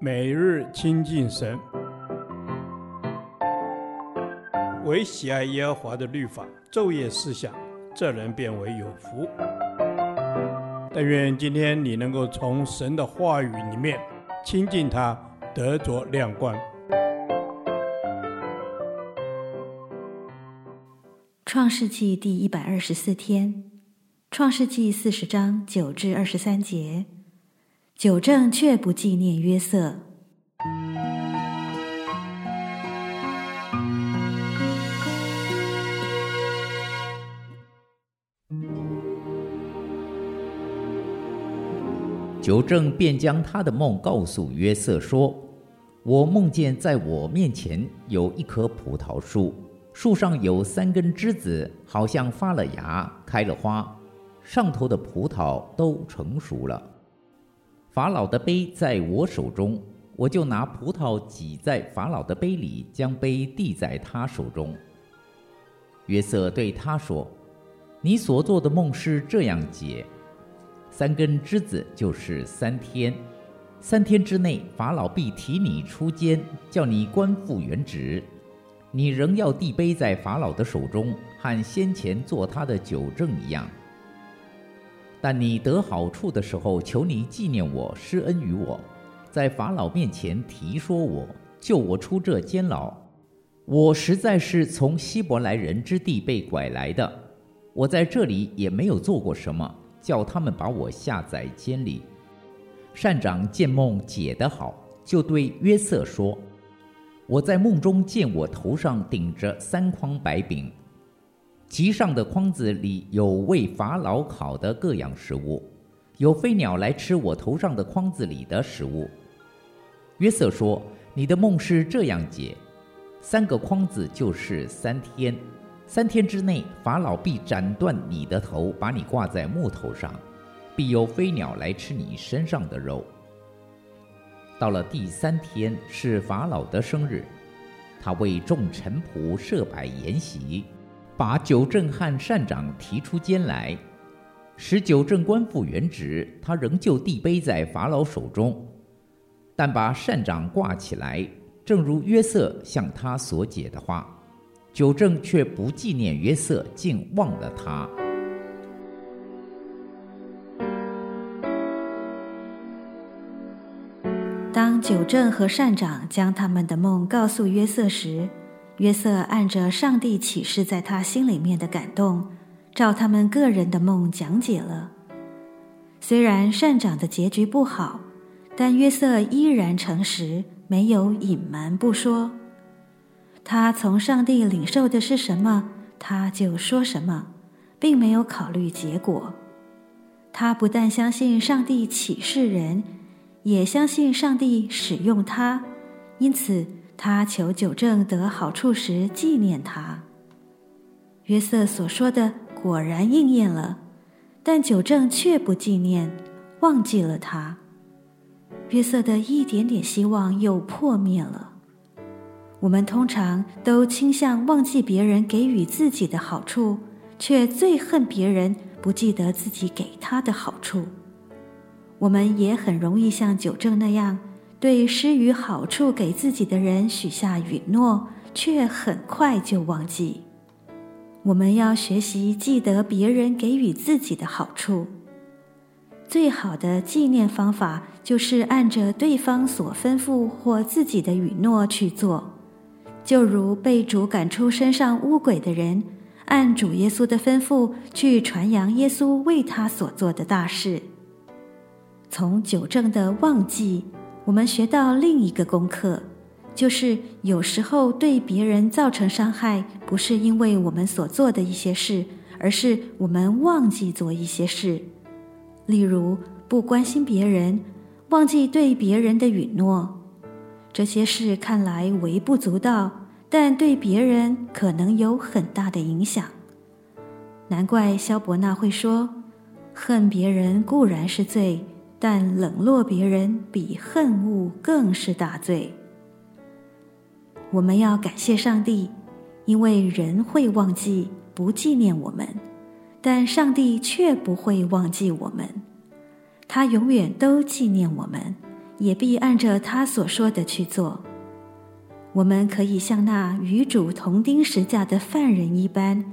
每日亲近神，唯喜爱耶和华的律法，昼夜思想，这人便为有福。但愿今天你能够从神的话语里面亲近他，得着亮光。创世纪第一百二十四天，创世纪四十章九至二十三节，久正却不纪念约瑟。久正便将他的梦告诉约瑟说：“我梦见在我面前有一棵葡萄树。”树上有三根枝子，好像发了芽、开了花，上头的葡萄都成熟了。法老的杯在我手中，我就拿葡萄挤在法老的杯里，将杯递在他手中。约瑟对他说：“你所做的梦是这样解：三根枝子就是三天，三天之内，法老必提你出监，叫你官复原职。”你仍要递杯在法老的手中，和先前做他的酒证一样。但你得好处的时候，求你纪念我，施恩于我，在法老面前提说我，救我出这监牢。我实在是从希伯来人之地被拐来的，我在这里也没有做过什么，叫他们把我下在监里。善长见梦解得好，就对约瑟说。我在梦中见我头上顶着三筐白饼，其上的筐子里有为法老烤的各样食物，有飞鸟来吃我头上的筐子里的食物。约瑟说：“你的梦是这样解：三个筐子就是三天，三天之内法老必斩断你的头，把你挂在木头上，必有飞鸟来吃你身上的肉。”到了第三天是法老的生日，他为众臣仆设摆筵席，把九正和善长提出监来，使九正官复原职。他仍旧递杯在法老手中，但把善长挂起来，正如约瑟向他所解的话。九正却不纪念约瑟，竟忘了他。当九正和善长将他们的梦告诉约瑟时，约瑟按着上帝启示在他心里面的感动，照他们个人的梦讲解了。虽然善长的结局不好，但约瑟依然诚实，没有隐瞒不说。他从上帝领受的是什么，他就说什么，并没有考虑结果。他不但相信上帝启示人。也相信上帝使用他，因此他求久正得好处时纪念他。约瑟所说的果然应验了，但久正却不纪念，忘记了他。约瑟的一点点希望又破灭了。我们通常都倾向忘记别人给予自己的好处，却最恨别人不记得自己给他的好处。我们也很容易像久正那样，对施予好处给自己的人许下允诺，却很快就忘记。我们要学习记得别人给予自己的好处。最好的纪念方法就是按着对方所吩咐或自己的允诺去做，就如被主赶出身上污鬼的人，按主耶稣的吩咐去传扬耶稣为他所做的大事。从久正的忘记，我们学到另一个功课，就是有时候对别人造成伤害，不是因为我们所做的一些事，而是我们忘记做一些事。例如，不关心别人，忘记对别人的允诺，这些事看来微不足道，但对别人可能有很大的影响。难怪萧伯纳会说：“恨别人固然是罪。”但冷落别人比恨恶更是大罪。我们要感谢上帝，因为人会忘记不纪念我们，但上帝却不会忘记我们，他永远都纪念我们，也必按着他所说的去做。我们可以像那与主同钉十架的犯人一般，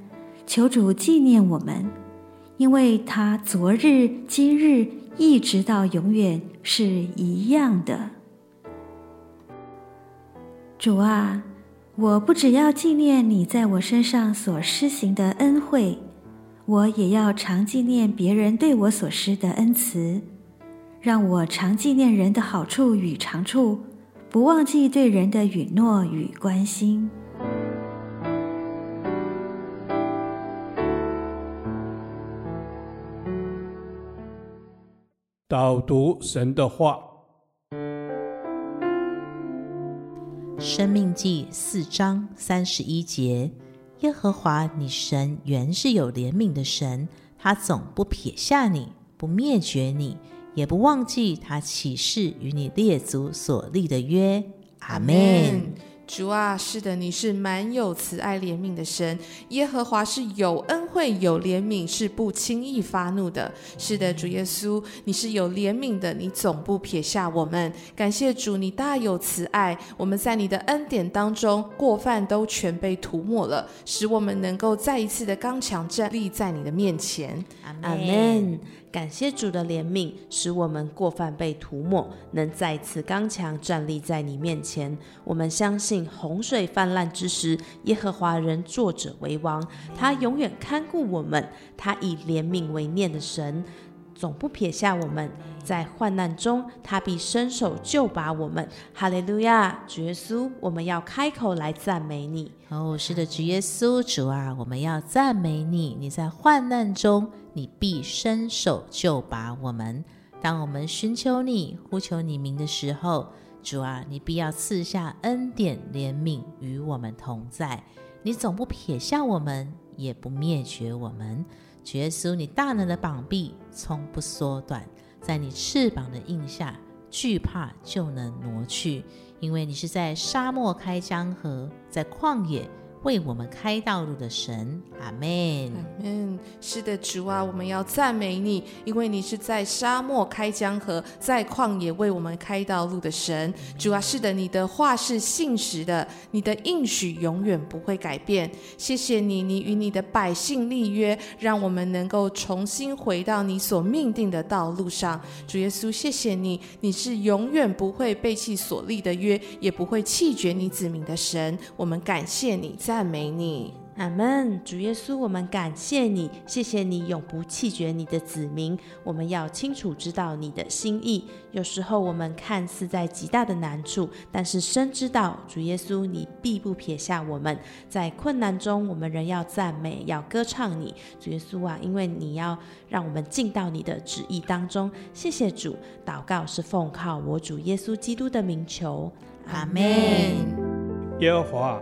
求主纪念我们，因为他昨日、今日一直到永远是一样的。主啊，我不只要纪念你在我身上所施行的恩惠，我也要常纪念别人对我所施的恩慈，让我常纪念人的好处与长处。不忘记对人的允诺与关心。导读神的话，《生命记》四章三十一节：耶和华你神原是有怜悯的神，他总不撇下你，不灭绝你。也不忘记他起誓与你列祖所立的约，阿门。主啊，是的，你是满有慈爱怜悯的神。耶和华是有恩惠有怜悯，是不轻易发怒的。是的，主耶稣，你是有怜悯的，你总不撇下我们。感谢主，你大有慈爱。我们在你的恩典当中，过犯都全被涂抹了，使我们能够再一次的刚强站立在你的面前。阿门。感谢主的怜悯，使我们过犯被涂抹，能再次刚强站立在你面前。我们相信洪水泛滥之时，耶和华人作者为王，他永远看顾我们。他以怜悯为念的神，总不撇下我们。在患难中，他必伸手救拔我们。哈利路亚，主耶稣，我们要开口来赞美你。哦，是的，主耶稣，主啊，我们要赞美你。你在患难中。你必伸手救拔我们。当我们寻求你、呼求你名的时候，主啊，你必要赐下恩典、怜悯与我们同在。你总不撇下我们，也不灭绝我们。主耶稣，你大能的膀臂从不缩短，在你翅膀的印下，惧怕就能挪去，因为你是在沙漠开江河，在旷野。为我们开道路的神，阿门。阿门。是的，主啊，我们要赞美你，因为你是在沙漠开江河，在旷野为我们开道路的神。主啊，是的，你的话是信实的，你的应许永远不会改变。谢谢你，你与你的百姓立约，让我们能够重新回到你所命定的道路上。主耶稣，谢谢你，你是永远不会背弃所立的约，也不会弃绝你子民的神。我们感谢你。赞美你，阿门。主耶稣，我们感谢你，谢谢你永不弃绝你的子民。我们要清楚知道你的心意。有时候我们看似在极大的难处，但是深知道主耶稣，你必不撇下我们。在困难中，我们仍要赞美，要歌唱你。主耶稣啊，因为你要让我们进到你的旨意当中。谢谢主，祷告是奉靠我主耶稣基督的名求，阿门。耶和华。